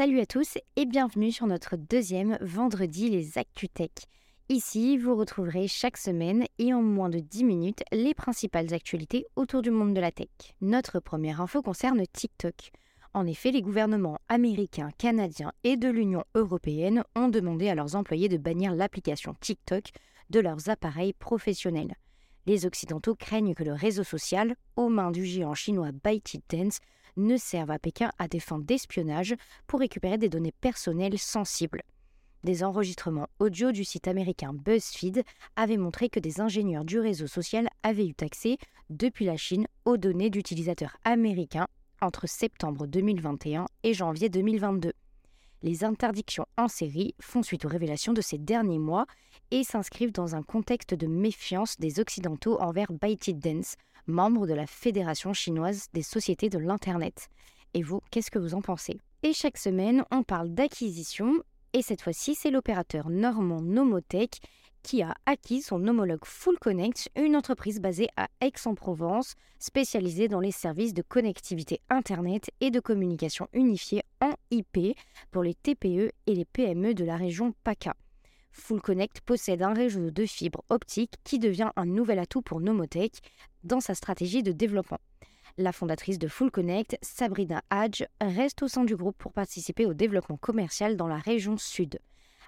Salut à tous et bienvenue sur notre deuxième vendredi les ActuTech. Ici, vous retrouverez chaque semaine et en moins de 10 minutes les principales actualités autour du monde de la tech. Notre première info concerne TikTok. En effet, les gouvernements américains, canadiens et de l'Union européenne ont demandé à leurs employés de bannir l'application TikTok de leurs appareils professionnels. Les Occidentaux craignent que le réseau social, aux mains du géant chinois ByteDance, ne servent à Pékin à des fins d'espionnage pour récupérer des données personnelles sensibles. Des enregistrements audio du site américain BuzzFeed avaient montré que des ingénieurs du réseau social avaient eu accès, depuis la Chine, aux données d'utilisateurs américains entre septembre 2021 et janvier 2022. Les interdictions en série font suite aux révélations de ces derniers mois et s'inscrivent dans un contexte de méfiance des Occidentaux envers ByteDance, membre de la Fédération chinoise des sociétés de l'Internet. Et vous, qu'est-ce que vous en pensez? Et chaque semaine, on parle d'acquisition, et cette fois-ci, c'est l'opérateur normand Nomotech qui a acquis son homologue Full Connect, une entreprise basée à Aix-en-Provence, spécialisée dans les services de connectivité Internet et de communication unifiée en IP pour les TPE et les PME de la région PACA. Full Connect possède un réseau de fibres optiques qui devient un nouvel atout pour Nomotech dans sa stratégie de développement. La fondatrice de Full Connect, Sabrina Hadj, reste au sein du groupe pour participer au développement commercial dans la région sud.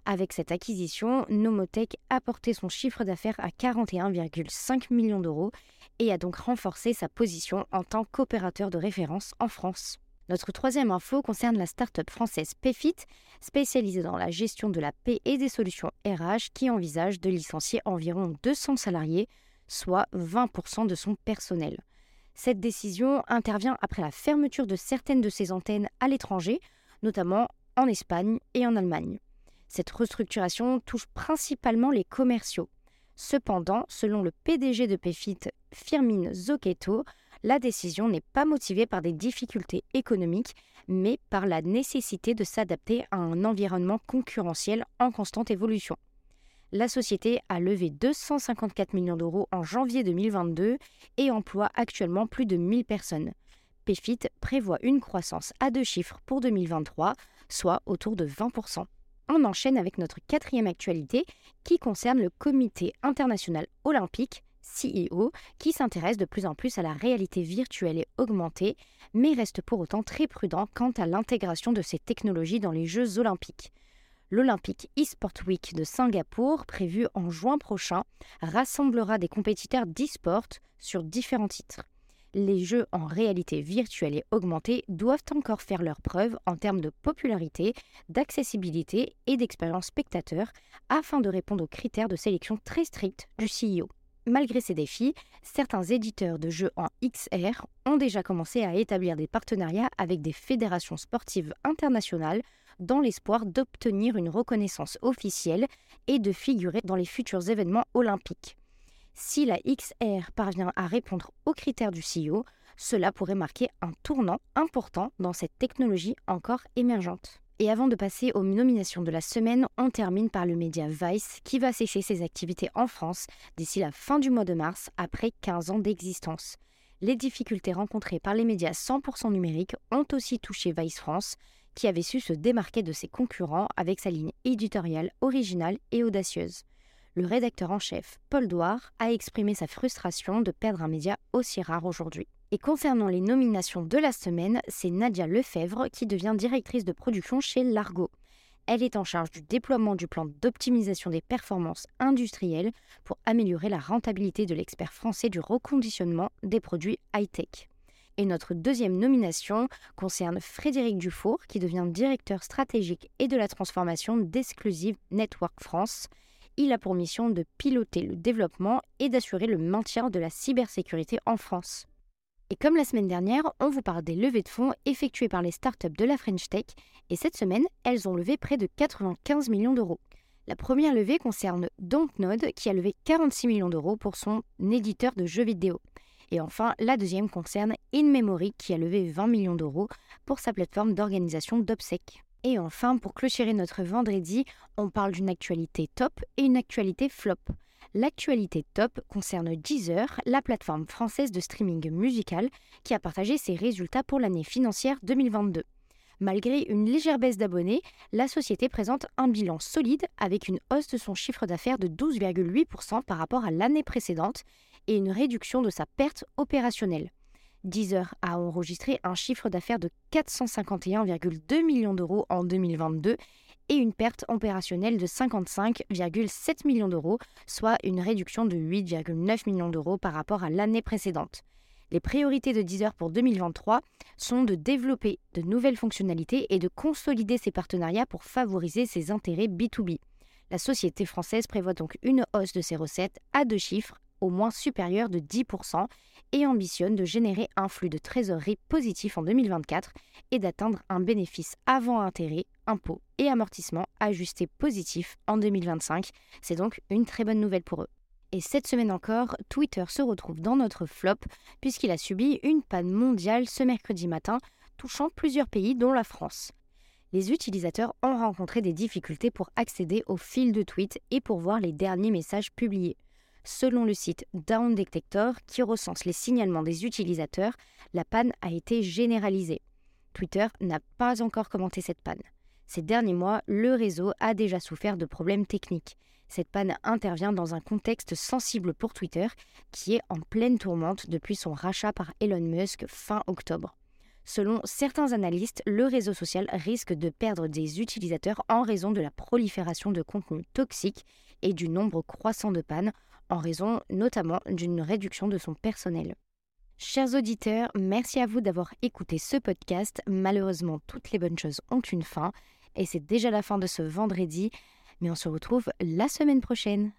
Avec cette acquisition, Nomotech a porté son chiffre d'affaires à 41,5 millions d'euros et a donc renforcé sa position en tant qu'opérateur de référence en France. Notre troisième info concerne la start-up française PayFit, spécialisée dans la gestion de la paix et des solutions RH, qui envisage de licencier environ 200 salariés, soit 20% de son personnel. Cette décision intervient après la fermeture de certaines de ses antennes à l'étranger, notamment en Espagne et en Allemagne. Cette restructuration touche principalement les commerciaux. Cependant, selon le PDG de PayFit, Firmin Zocchetto, la décision n'est pas motivée par des difficultés économiques, mais par la nécessité de s'adapter à un environnement concurrentiel en constante évolution. La société a levé 254 millions d'euros en janvier 2022 et emploie actuellement plus de 1000 personnes. PFIT prévoit une croissance à deux chiffres pour 2023, soit autour de 20%. On enchaîne avec notre quatrième actualité qui concerne le Comité international olympique CEO, qui s'intéresse de plus en plus à la réalité virtuelle et augmentée, mais reste pour autant très prudent quant à l'intégration de ces technologies dans les Jeux olympiques. L'Olympic eSport Week de Singapour, prévu en juin prochain, rassemblera des compétiteurs d'e-sport sur différents titres. Les jeux en réalité virtuelle et augmentée doivent encore faire leurs preuves en termes de popularité, d'accessibilité et d'expérience spectateur afin de répondre aux critères de sélection très stricts du CEO. Malgré ces défis, certains éditeurs de jeux en XR ont déjà commencé à établir des partenariats avec des fédérations sportives internationales dans l'espoir d'obtenir une reconnaissance officielle et de figurer dans les futurs événements olympiques. Si la XR parvient à répondre aux critères du CEO, cela pourrait marquer un tournant important dans cette technologie encore émergente. Et avant de passer aux nominations de la semaine, on termine par le média Vice qui va sécher ses activités en France d'ici la fin du mois de mars après 15 ans d'existence. Les difficultés rencontrées par les médias 100% numériques ont aussi touché Vice France, qui avait su se démarquer de ses concurrents avec sa ligne éditoriale originale et audacieuse. Le rédacteur en chef, Paul Douard, a exprimé sa frustration de perdre un média aussi rare aujourd'hui. Et concernant les nominations de la semaine, c'est Nadia Lefebvre qui devient directrice de production chez Largo. Elle est en charge du déploiement du plan d'optimisation des performances industrielles pour améliorer la rentabilité de l'expert français du reconditionnement des produits high-tech. Et notre deuxième nomination concerne Frédéric Dufour, qui devient directeur stratégique et de la transformation d'Exclusive Network France. Il a pour mission de piloter le développement et d'assurer le maintien de la cybersécurité en France. Et comme la semaine dernière, on vous parle des levées de fonds effectuées par les startups de la French Tech, et cette semaine, elles ont levé près de 95 millions d'euros. La première levée concerne Dontnod, qui a levé 46 millions d'euros pour son éditeur de jeux vidéo. Et enfin, la deuxième concerne InMemory, qui a levé 20 millions d'euros pour sa plateforme d'organisation d'obsèques. Et enfin, pour clôturer notre vendredi, on parle d'une actualité top et une actualité flop. L'actualité top concerne Deezer, la plateforme française de streaming musical qui a partagé ses résultats pour l'année financière 2022. Malgré une légère baisse d'abonnés, la société présente un bilan solide avec une hausse de son chiffre d'affaires de 12,8% par rapport à l'année précédente et une réduction de sa perte opérationnelle. Deezer a enregistré un chiffre d'affaires de 451,2 millions d'euros en 2022 et une perte opérationnelle de 55,7 millions d'euros, soit une réduction de 8,9 millions d'euros par rapport à l'année précédente. Les priorités de Deezer pour 2023 sont de développer de nouvelles fonctionnalités et de consolider ses partenariats pour favoriser ses intérêts B2B. La société française prévoit donc une hausse de ses recettes à deux chiffres, au moins supérieure de 10%, et ambitionne de générer un flux de trésorerie positif en 2024 et d'atteindre un bénéfice avant intérêt, impôts et amortissement ajusté positif en 2025. C'est donc une très bonne nouvelle pour eux. Et cette semaine encore, Twitter se retrouve dans notre flop puisqu'il a subi une panne mondiale ce mercredi matin, touchant plusieurs pays dont la France. Les utilisateurs ont rencontré des difficultés pour accéder au fil de tweets et pour voir les derniers messages publiés. Selon le site Down Detector, qui recense les signalements des utilisateurs, la panne a été généralisée. Twitter n'a pas encore commenté cette panne. Ces derniers mois, le réseau a déjà souffert de problèmes techniques. Cette panne intervient dans un contexte sensible pour Twitter, qui est en pleine tourmente depuis son rachat par Elon Musk fin octobre. Selon certains analystes, le réseau social risque de perdre des utilisateurs en raison de la prolifération de contenus toxiques et du nombre croissant de pannes, en raison notamment d'une réduction de son personnel. Chers auditeurs, merci à vous d'avoir écouté ce podcast. Malheureusement, toutes les bonnes choses ont une fin, et c'est déjà la fin de ce vendredi mais on se retrouve la semaine prochaine.